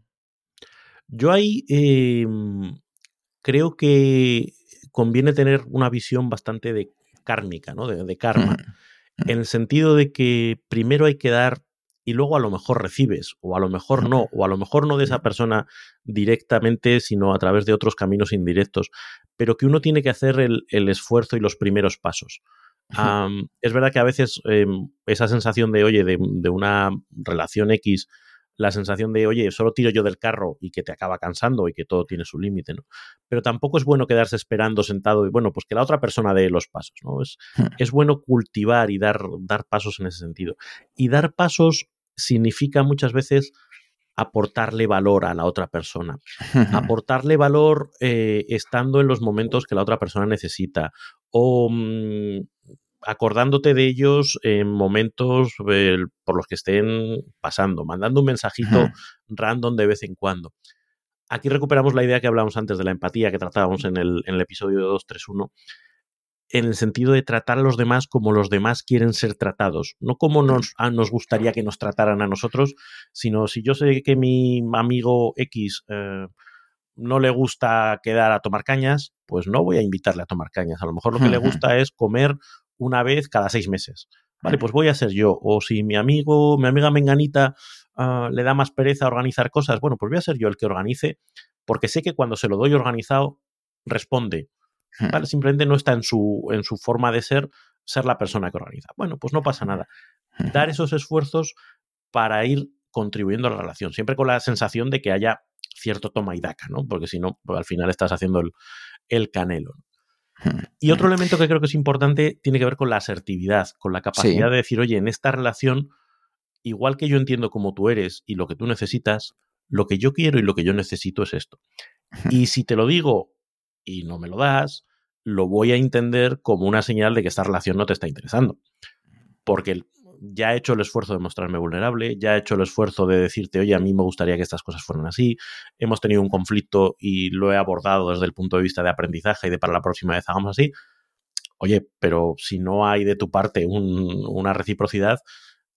Yo ahí eh, creo que conviene tener una visión bastante de kármica, ¿no? De, de karma. Mm. En el sentido de que primero hay que dar y luego a lo mejor recibes, o a lo mejor no, o a lo mejor no de esa persona directamente, sino a través de otros caminos indirectos, pero que uno tiene que hacer el, el esfuerzo y los primeros pasos. Um, es verdad que a veces eh, esa sensación de, oye, de, de, una relación X, la sensación de, oye, solo tiro yo del carro y que te acaba cansando y que todo tiene su límite, ¿no? Pero tampoco es bueno quedarse esperando sentado y, bueno, pues que la otra persona dé los pasos, ¿no? Es, es bueno cultivar y dar, dar pasos en ese sentido. Y dar pasos significa muchas veces aportarle valor a la otra persona, aportarle valor eh, estando en los momentos que la otra persona necesita o mmm, acordándote de ellos en momentos eh, por los que estén pasando, mandando un mensajito random de vez en cuando. Aquí recuperamos la idea que hablamos antes de la empatía que tratábamos en el, en el episodio 231 en el sentido de tratar a los demás como los demás quieren ser tratados, no como nos, a, nos gustaría que nos trataran a nosotros, sino si yo sé que mi amigo X eh, no le gusta quedar a tomar cañas, pues no voy a invitarle a tomar cañas. A lo mejor lo que le gusta es comer una vez cada seis meses. Vale, pues voy a ser yo. O si mi amigo, mi amiga Menganita uh, le da más pereza organizar cosas, bueno, pues voy a ser yo el que organice, porque sé que cuando se lo doy organizado, responde. ¿Vale? Simplemente no está en su, en su forma de ser ser la persona que organiza. Bueno, pues no pasa nada. Dar esos esfuerzos para ir contribuyendo a la relación, siempre con la sensación de que haya cierto toma y daca, ¿no? Porque si no, pues al final estás haciendo el, el canelo. Y otro elemento que creo que es importante tiene que ver con la asertividad, con la capacidad de decir, oye, en esta relación, igual que yo entiendo cómo tú eres y lo que tú necesitas, lo que yo quiero y lo que yo necesito es esto. Y si te lo digo y no me lo das, lo voy a entender como una señal de que esta relación no te está interesando. Porque ya he hecho el esfuerzo de mostrarme vulnerable, ya he hecho el esfuerzo de decirte, oye, a mí me gustaría que estas cosas fueran así, hemos tenido un conflicto y lo he abordado desde el punto de vista de aprendizaje y de para la próxima vez hagamos así. Oye, pero si no hay de tu parte una reciprocidad,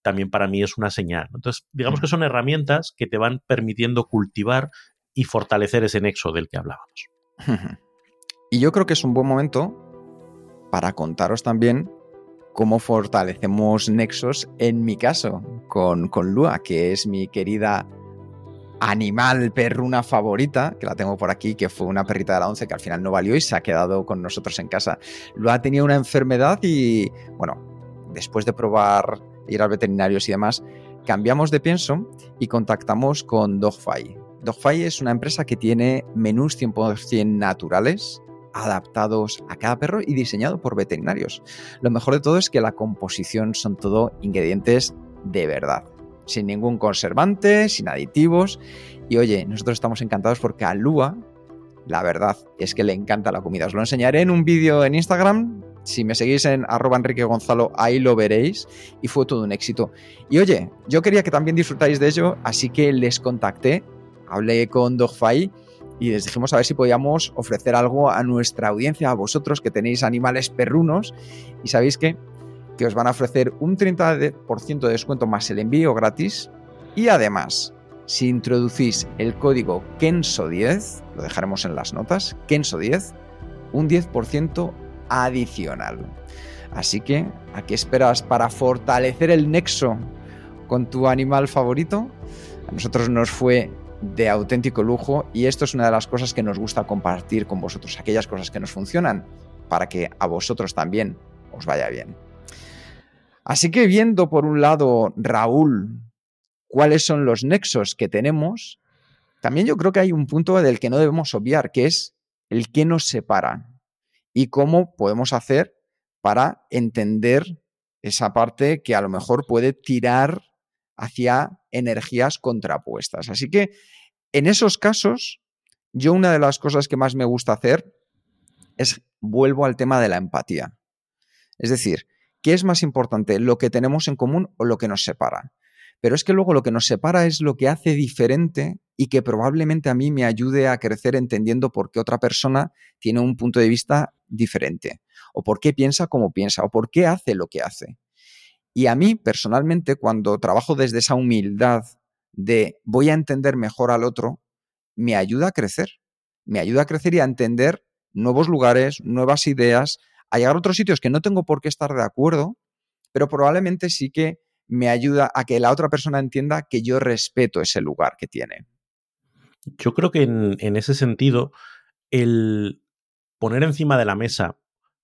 también para mí es una señal. Entonces, digamos mm. que son herramientas que te van permitiendo cultivar y fortalecer ese nexo del que hablábamos. Y yo creo que es un buen momento para contaros también cómo fortalecemos nexos, en mi caso, con, con Lua, que es mi querida animal perruna favorita, que la tengo por aquí, que fue una perrita de la once que al final no valió y se ha quedado con nosotros en casa. Lua tenía una enfermedad y, bueno, después de probar ir al veterinario y demás, cambiamos de pienso y contactamos con DogFi. DogFi es una empresa que tiene menús 100% naturales, adaptados a cada perro y diseñado por veterinarios. Lo mejor de todo es que la composición son todo ingredientes de verdad, sin ningún conservante, sin aditivos. Y oye, nosotros estamos encantados porque a Lua, la verdad es que le encanta la comida. Os lo enseñaré en un vídeo en Instagram. Si me seguís en arroba Enrique Gonzalo, ahí lo veréis. Y fue todo un éxito. Y oye, yo quería que también disfrutáis de ello, así que les contacté, hablé con Dogfai y les dijimos a ver si podíamos ofrecer algo a nuestra audiencia, a vosotros que tenéis animales perrunos y sabéis que, que os van a ofrecer un 30% de descuento más el envío gratis y además si introducís el código KENSO10, lo dejaremos en las notas, KENSO10, un 10% adicional. Así que, ¿a qué esperas para fortalecer el nexo con tu animal favorito? A nosotros nos fue de auténtico lujo y esto es una de las cosas que nos gusta compartir con vosotros, aquellas cosas que nos funcionan para que a vosotros también os vaya bien. Así que viendo por un lado, Raúl, cuáles son los nexos que tenemos, también yo creo que hay un punto del que no debemos obviar, que es el que nos separa y cómo podemos hacer para entender esa parte que a lo mejor puede tirar hacia energías contrapuestas. Así que en esos casos, yo una de las cosas que más me gusta hacer es vuelvo al tema de la empatía. Es decir, ¿qué es más importante, lo que tenemos en común o lo que nos separa? Pero es que luego lo que nos separa es lo que hace diferente y que probablemente a mí me ayude a crecer entendiendo por qué otra persona tiene un punto de vista diferente, o por qué piensa como piensa, o por qué hace lo que hace. Y a mí, personalmente, cuando trabajo desde esa humildad de voy a entender mejor al otro, me ayuda a crecer. Me ayuda a crecer y a entender nuevos lugares, nuevas ideas, a llegar a otros sitios que no tengo por qué estar de acuerdo, pero probablemente sí que me ayuda a que la otra persona entienda que yo respeto ese lugar que tiene. Yo creo que en, en ese sentido, el poner encima de la mesa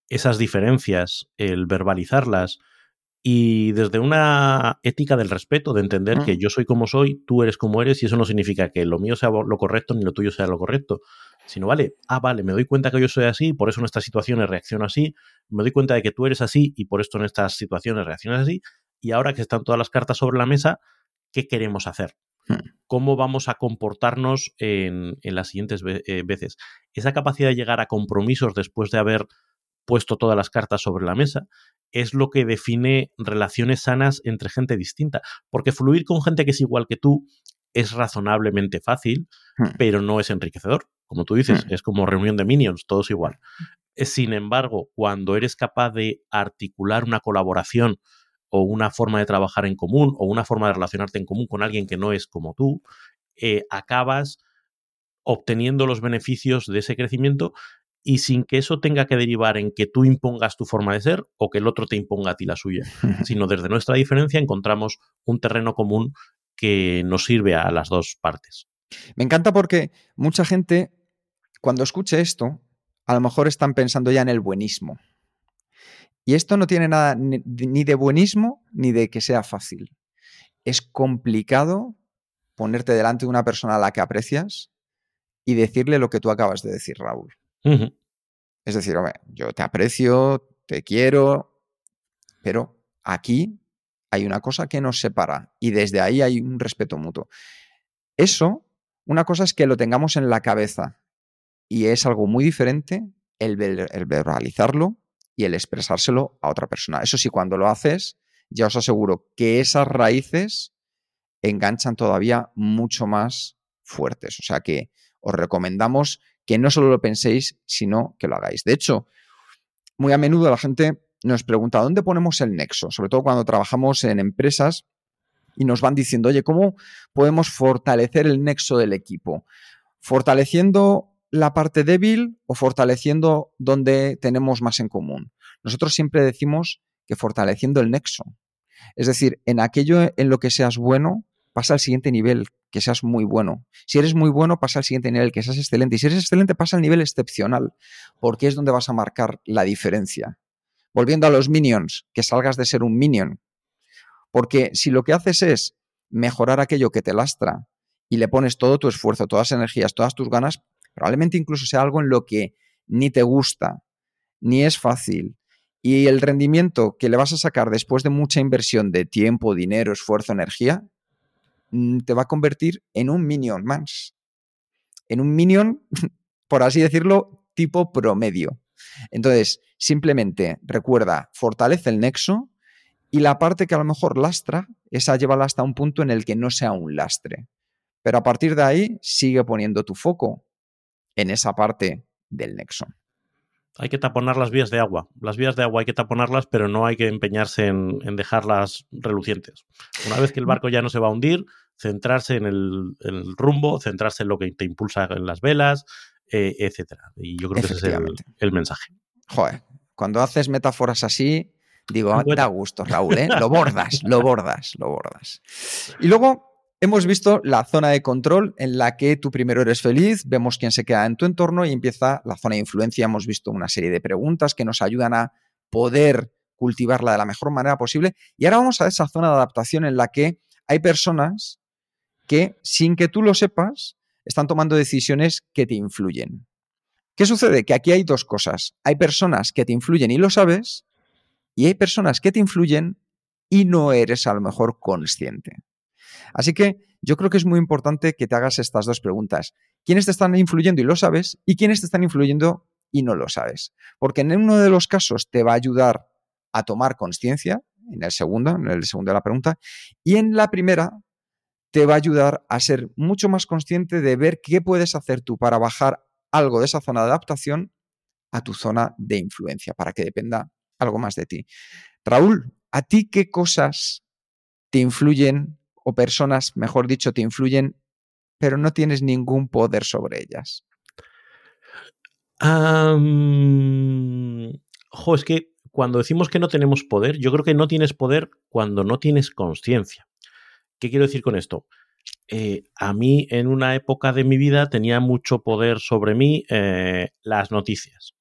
esas diferencias, el verbalizarlas, y desde una ética del respeto, de entender que mm. yo soy como soy, tú eres como eres, y eso no significa que lo mío sea lo correcto ni lo tuyo sea lo correcto, sino, vale, ah, vale, me doy cuenta que yo soy así, por eso en estas situaciones reacciono así, me doy cuenta de que tú eres así y por esto en estas situaciones reaccionas así, y ahora que están todas las cartas sobre la mesa, ¿qué queremos hacer? Hmm. ¿Cómo vamos a comportarnos en, en las siguientes eh, veces? Esa capacidad de llegar a compromisos después de haber puesto todas las cartas sobre la mesa, es lo que define relaciones sanas entre gente distinta. Porque fluir con gente que es igual que tú es razonablemente fácil, hmm. pero no es enriquecedor. Como tú dices, hmm. es como reunión de minions, todos igual. Eh, sin embargo, cuando eres capaz de articular una colaboración o una forma de trabajar en común o una forma de relacionarte en común con alguien que no es como tú, eh, acabas obteniendo los beneficios de ese crecimiento y sin que eso tenga que derivar en que tú impongas tu forma de ser o que el otro te imponga a ti la suya, sino desde nuestra diferencia encontramos un terreno común que nos sirve a las dos partes. Me encanta porque mucha gente, cuando escuche esto, a lo mejor están pensando ya en el buenismo. Y esto no tiene nada ni de buenismo ni de que sea fácil. Es complicado ponerte delante de una persona a la que aprecias y decirle lo que tú acabas de decir, Raúl. Es decir, yo te aprecio, te quiero, pero aquí hay una cosa que nos separa y desde ahí hay un respeto mutuo. Eso, una cosa es que lo tengamos en la cabeza y es algo muy diferente el, el verbalizarlo y el expresárselo a otra persona. Eso sí, cuando lo haces, ya os aseguro que esas raíces enganchan todavía mucho más fuertes. O sea que os recomendamos que no solo lo penséis, sino que lo hagáis. De hecho, muy a menudo la gente nos pregunta, ¿dónde ponemos el nexo? Sobre todo cuando trabajamos en empresas y nos van diciendo, oye, ¿cómo podemos fortalecer el nexo del equipo? Fortaleciendo la parte débil o fortaleciendo donde tenemos más en común. Nosotros siempre decimos que fortaleciendo el nexo. Es decir, en aquello en lo que seas bueno, pasa al siguiente nivel, que seas muy bueno. Si eres muy bueno, pasa al siguiente nivel, que seas excelente. Y si eres excelente, pasa al nivel excepcional, porque es donde vas a marcar la diferencia. Volviendo a los minions, que salgas de ser un minion. Porque si lo que haces es mejorar aquello que te lastra y le pones todo tu esfuerzo, todas las energías, todas tus ganas, Probablemente incluso sea algo en lo que ni te gusta, ni es fácil. Y el rendimiento que le vas a sacar después de mucha inversión de tiempo, dinero, esfuerzo, energía, te va a convertir en un minion más. En un minion, por así decirlo, tipo promedio. Entonces, simplemente recuerda, fortalece el nexo y la parte que a lo mejor lastra, esa llévala hasta un punto en el que no sea un lastre. Pero a partir de ahí, sigue poniendo tu foco en esa parte del nexo. Hay que taponar las vías de agua. Las vías de agua hay que taponarlas, pero no hay que empeñarse en, dejarlas relucientes. Una vez que el barco ya no se va a hundir, centrarse en el, rumbo, centrarse en lo que te impulsa en las velas, eh, etc. Y yo creo que ese es el, mensaje. Joder, cuando haces metáforas así, digo, da gusto, Raúl, ¿eh? Lo bordas, lo bordas, lo bordas. Y luego Hemos visto la zona de control en la que tú primero eres feliz, vemos quién se queda en tu entorno y empieza la zona de influencia. Hemos visto una serie de preguntas que nos ayudan a poder cultivarla de la mejor manera posible. Y ahora vamos a esa zona de adaptación en la que hay personas que, sin que tú lo sepas, están tomando decisiones que te influyen. ¿Qué sucede? Que aquí hay dos cosas. Hay personas que te influyen y lo sabes, y hay personas que te influyen y no eres a lo mejor consciente. Así que yo creo que es muy importante que te hagas estas dos preguntas. ¿Quiénes te están influyendo y lo sabes? ¿Y quiénes te están influyendo y no lo sabes? Porque en uno de los casos te va a ayudar a tomar conciencia, en el segundo, en el segundo de la pregunta, y en la primera te va a ayudar a ser mucho más consciente de ver qué puedes hacer tú para bajar algo de esa zona de adaptación a tu zona de influencia, para que dependa algo más de ti. Raúl, ¿a ti qué cosas te influyen o personas, mejor dicho, te influyen, pero no tienes ningún poder sobre ellas? jo, es que cuando decimos que no tenemos poder, yo creo que no tienes poder cuando no tienes conciencia. ¿Qué quiero decir con esto? Eh, a mí en una época de mi vida tenía mucho poder sobre mí eh, las noticias,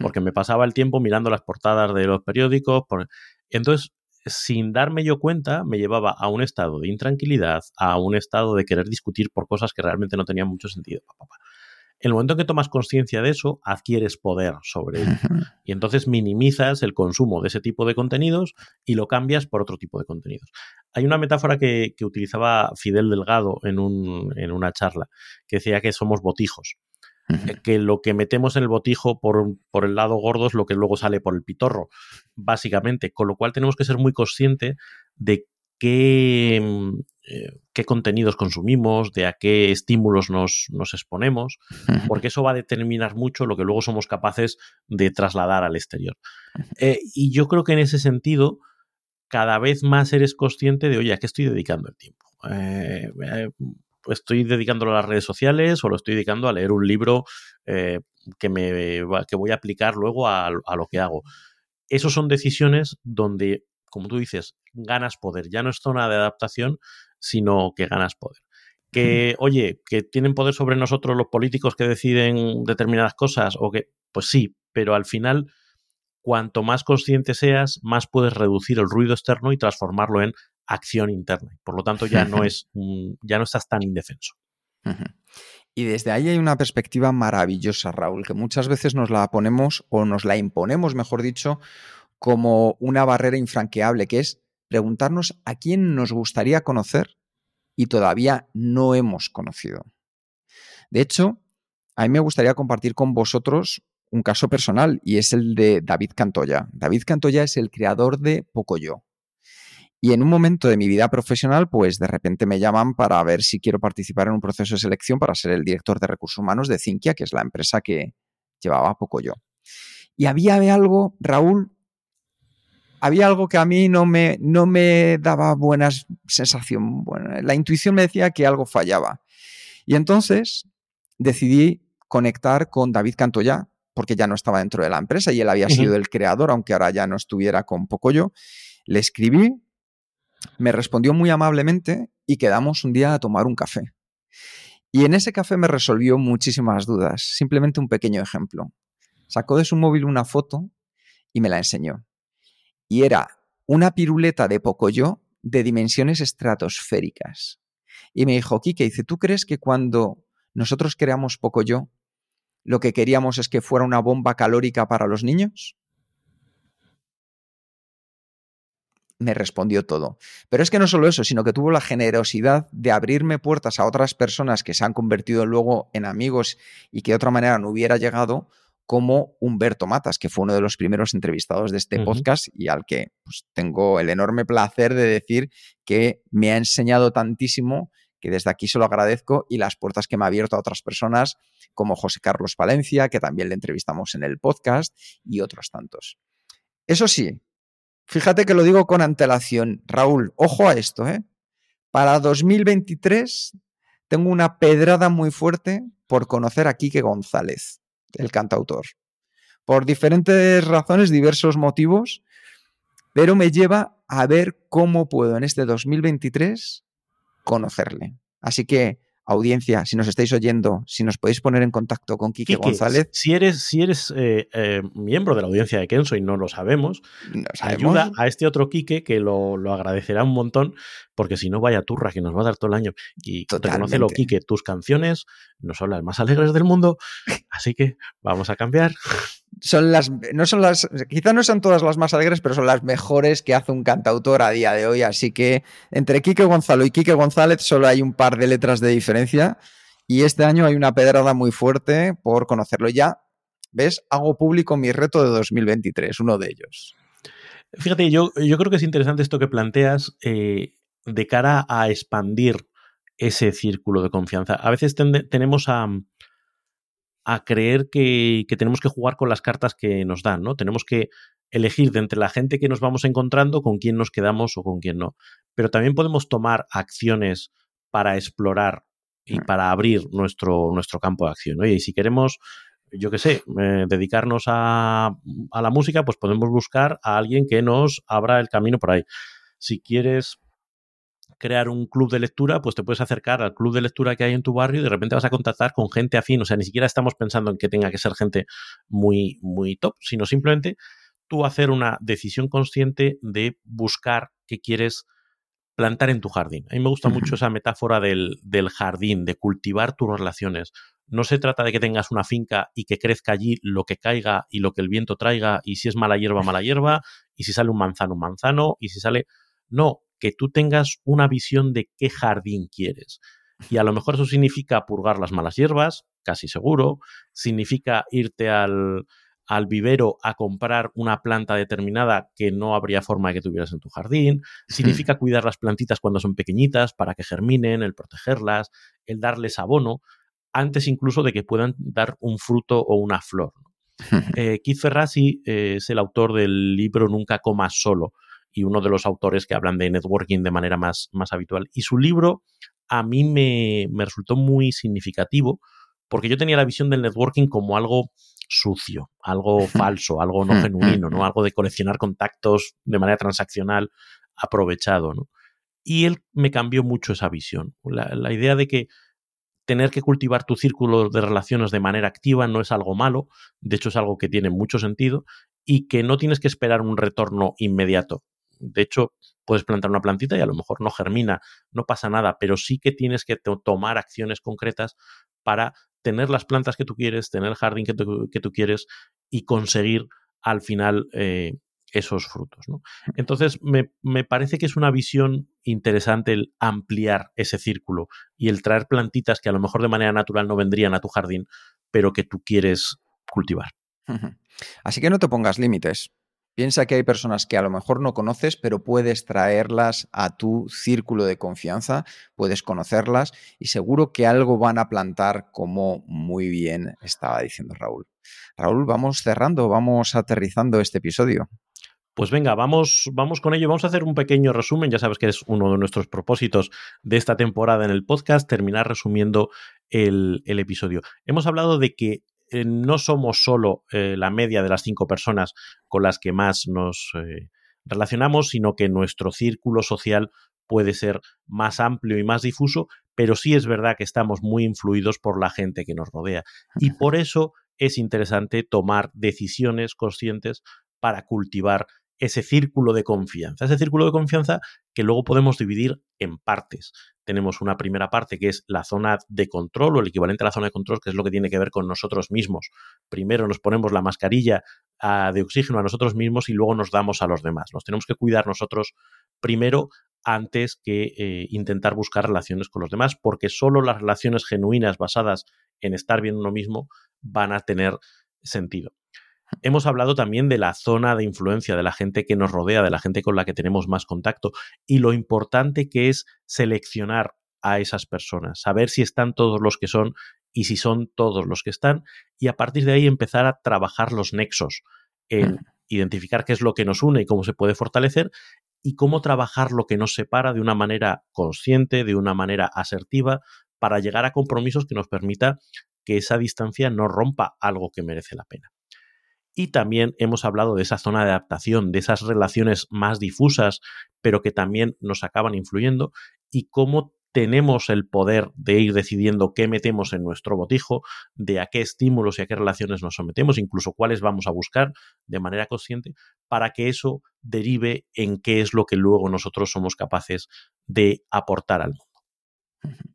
porque me pasaba el tiempo mirando las portadas de los periódicos. Entonces sin darme yo cuenta, me llevaba a un estado de intranquilidad, a un estado de querer discutir por cosas que realmente no tenían mucho sentido. En el momento en que tomas conciencia de eso, adquieres poder sobre ello. Y entonces minimizas el consumo de ese tipo de contenidos y lo cambias por otro tipo de contenidos. Hay una metáfora que, utilizaba Fidel Delgado en, en una charla, que decía que somos botijos. Que lo que metemos en el botijo por, por, el lado gordo es lo que luego sale por el pitorro, básicamente. Con lo cual tenemos que ser muy conscientes de qué, eh, qué contenidos consumimos, de a qué estímulos nos, nos exponemos, porque eso va a determinar mucho lo que luego somos capaces de trasladar al exterior. Eh, y yo creo que en ese sentido, cada vez más eres consciente de, oye, ¿a qué estoy dedicando el tiempo? estoy dedicándolo a las redes sociales o lo estoy dedicando a leer un libro eh, que, me, que voy a aplicar luego a, a lo que hago. Esas son decisiones donde, como tú dices, ganas poder. Ya no es zona de adaptación, sino que ganas poder. Que, oye, que tienen poder sobre nosotros los políticos que deciden determinadas cosas, o que, pues sí, pero al final, cuanto más consciente seas, más puedes reducir el ruido externo y transformarlo en acción interna. Por lo tanto, ya no es, ya no estás tan indefenso. Y desde ahí hay una perspectiva maravillosa, Raúl, que muchas veces nos la ponemos o nos la imponemos, mejor dicho, como una barrera infranqueable, que es preguntarnos a quién nos gustaría conocer y todavía no hemos conocido. De hecho, a mí me gustaría compartir con vosotros un caso personal y es el de David Cantoya. David Cantoya es el creador de Pocoyo. Y en un momento de mi vida profesional, pues de repente me llaman para ver si quiero participar en un proceso de selección para ser el director de recursos humanos de Cinquia, que es la empresa que llevaba Pocoyo. Y había algo, Raúl, había algo que a mí no me, no me daba buena sensación. Bueno, la intuición me decía que algo fallaba. Y entonces decidí conectar con David Cantoya, porque ya no estaba dentro de la empresa y él había sido el creador, aunque ahora ya no estuviera con Pocoyo. Le escribí, me respondió muy amablemente y quedamos un día a tomar un café. Y en ese café me resolvió muchísimas dudas. Simplemente un pequeño ejemplo. Sacó de su móvil una foto y me la enseñó y era una piruleta de Pocoyo de dimensiones estratosféricas. Y me dijo, Kike, dice, ¿tú crees que cuando nosotros creamos Pocoyo, lo que queríamos es que fuera una bomba calórica para los niños? me respondió todo. Pero es que no solo eso, sino que tuvo la generosidad de abrirme puertas a otras personas que se han convertido luego en amigos y que de otra manera no hubiera llegado, como Humberto Matas, que fue uno de los primeros entrevistados de este podcast y al que pues, tengo el enorme placer de decir que me ha enseñado tantísimo que desde aquí se lo agradezco y las puertas que me ha abierto a otras personas como José Carlos Palencia, que también le entrevistamos en el podcast y otros tantos. Eso sí, fíjate que lo digo con antelación. Raúl, ojo a esto, ¿eh? Para 2023 tengo una pedrada muy fuerte por conocer a Quique González el cantautor. Por diferentes razones, diversos motivos, pero me lleva a ver cómo puedo en este 2023 conocerle. Así que audiencia, si nos estáis oyendo, si nos podéis poner en contacto con Quique, González. Si eres, si eres eh, eh, miembro de la audiencia de Kenzo y no lo sabemos, ayuda a este otro Quique que lo, agradecerá un montón, porque si no, vaya turra que nos va a dar todo el año. Y reconocelo, Quique, tus canciones no son las más alegres del mundo, así que vamos a cambiar son las, no son las, quizá no son todas las más alegres, pero son las mejores que hace un cantautor a día de hoy. Así que entre Quique Gonzalo y Quique González solo hay un par de letras de diferencia. Y este año hay una pedrada muy fuerte por conocerlo ya. ¿Ves? Hago público mi reto de 2023, uno de ellos. Fíjate, yo, yo creo que es interesante esto que planteas eh, de cara a expandir ese círculo de confianza. A veces tenemos a, a creer que, tenemos que jugar con las cartas que nos dan, ¿no? Tenemos que elegir de entre la gente que nos vamos encontrando con quién nos quedamos o con quién no. Pero también podemos tomar acciones para explorar y mm. para abrir nuestro, nuestro campo de acción. Y si queremos, yo qué sé, eh, dedicarnos a, a la música, pues podemos buscar a alguien que nos abra el camino por ahí. Si quieres crear un club de lectura, pues te puedes acercar al club de lectura que hay en tu barrio y de repente vas a contactar con gente afín. O sea, ni siquiera estamos pensando en que tenga que ser gente muy, muy top, sino simplemente tú hacer una decisión consciente de buscar qué quieres plantar en tu jardín. A mí me gusta mucho esa metáfora del, del, jardín, de cultivar tus relaciones. No se trata de que tengas una finca y que crezca allí lo que caiga y lo que el viento traiga, y si es mala hierba, mala hierba, y si sale un manzano, un manzano, y si sale... No, que tú tengas una visión de qué jardín quieres. Y a lo mejor eso significa purgar las malas hierbas, casi seguro, significa irte al, al vivero a comprar una planta determinada que no habría forma de que tuvieras en tu jardín, significa cuidar las plantitas cuando son pequeñitas para que germinen, el protegerlas, el darles abono, antes incluso de que puedan dar un fruto o una flor. Eh, Keith Ferrazzi eh, es el autor del libro Nunca comas solo, y uno de los autores que hablan de networking de manera más, más habitual. Y su libro a mí me, me resultó muy significativo porque yo tenía la visión del networking como algo sucio, algo falso, algo no genuino, ¿no? Algo de coleccionar contactos de manera transaccional aprovechado, ¿no? Y él me cambió mucho esa visión. La, la, idea de que tener que cultivar tu círculo de relaciones de manera activa no es algo malo, de hecho es algo que tiene mucho sentido y que no tienes que esperar un retorno inmediato. De hecho, puedes plantar una plantita y a lo mejor no germina, no pasa nada, pero sí que tienes que tomar acciones concretas para tener las plantas que tú quieres, tener el jardín que tú, que tú quieres y conseguir al final eh, esos frutos. ¿no? Entonces, me, me, parece que es una visión interesante el ampliar ese círculo y el traer plantitas que a lo mejor de manera natural no vendrían a tu jardín, pero que tú quieres cultivar. Así que no te pongas límites. Piensa que hay personas que a lo mejor no conoces, pero puedes traerlas a tu círculo de confianza, puedes conocerlas y seguro que algo van a plantar como muy bien estaba diciendo Raúl. Raúl, vamos cerrando, vamos aterrizando este episodio. Pues venga, vamos, vamos con ello. Vamos a hacer un pequeño resumen. Ya sabes que es uno de nuestros propósitos de esta temporada en el podcast, terminar resumiendo el, el episodio. Hemos hablado de que eh, no somos solo eh, la media de las cinco personas con las que más nos eh, relacionamos, sino que nuestro círculo social puede ser más amplio y más difuso, pero sí es verdad que estamos muy influidos por la gente que nos rodea. Y por eso es interesante tomar decisiones conscientes para cultivar ese círculo de confianza. Ese círculo de confianza que luego podemos dividir en partes. Tenemos una primera parte que es la zona de control o el equivalente a la zona de control, que es lo que tiene que ver con nosotros mismos. Primero nos ponemos la mascarilla ah, de oxígeno a nosotros mismos y luego nos damos a los demás. Nos tenemos que cuidar nosotros primero antes que eh, intentar buscar relaciones con los demás, porque solo las relaciones genuinas basadas en estar bien uno mismo van a tener sentido. Hemos hablado también de la zona de influencia, de la gente que nos rodea, de la gente con la que tenemos más contacto y lo importante que es seleccionar a esas personas, saber si están todos los que son y si son todos los que están y a partir de ahí empezar a trabajar los nexos en identificar qué es lo que nos une y cómo se puede fortalecer y cómo trabajar lo que nos separa de una manera consciente, de una manera asertiva, para llegar a compromisos que nos permita que esa distancia no rompa algo que merece la pena. Y también hemos hablado de esa zona de adaptación, de esas relaciones más difusas, pero que también nos acaban influyendo y cómo tenemos el poder de ir decidiendo qué metemos en nuestro botijo, de a qué estímulos y a qué relaciones nos sometemos, incluso cuáles vamos a buscar de manera consciente, para que eso derive en qué es lo que luego nosotros somos capaces de aportar al mundo.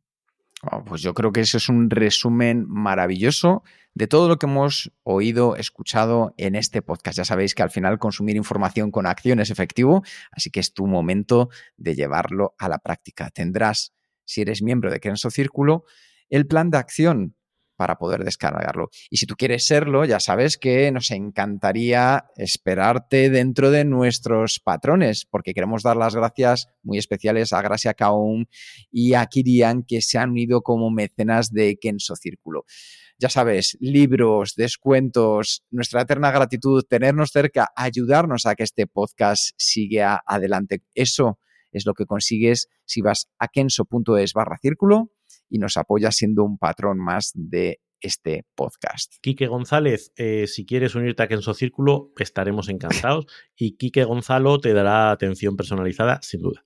Pues yo creo que ese es un resumen maravilloso de todo lo que hemos oído, escuchado en este podcast. Ya sabéis que al final consumir información con acción es efectivo, así que es tu momento de llevarlo a la práctica. Tendrás, si eres miembro de Kenso Círculo, el plan de acción para poder descargarlo. Y si tú quieres serlo, ya sabes que nos encantaría esperarte dentro de nuestros patrones, porque queremos dar las gracias muy especiales a Gracia Kaum y a Kirian, que se han unido como mecenas de Kenso Círculo. Ya sabes, libros, descuentos, nuestra eterna gratitud, tenernos cerca, ayudarnos a que este podcast siga adelante. Eso es lo que consigues si vas a kenso.es barra círculo y nos apoya siendo un patrón más de este podcast. Quique González, eh, si quieres unirte a Kenso Círculo, estaremos encantados y Quique Gonzalo te dará atención personalizada, sin duda.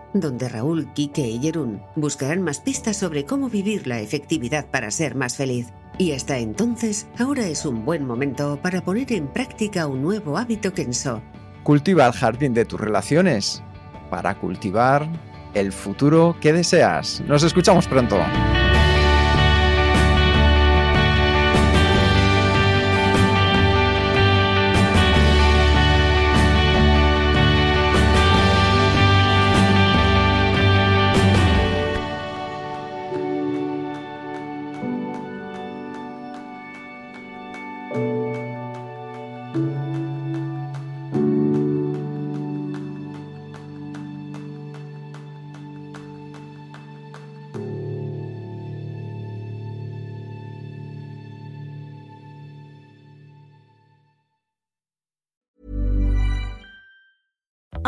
donde Raúl, Quique y Jerún buscarán más pistas sobre cómo vivir la efectividad para ser más feliz. Y hasta entonces, ahora es un buen momento para poner en práctica un nuevo hábito Kenso. Cultiva el jardín de tus relaciones para cultivar el futuro que deseas. Nos escuchamos pronto.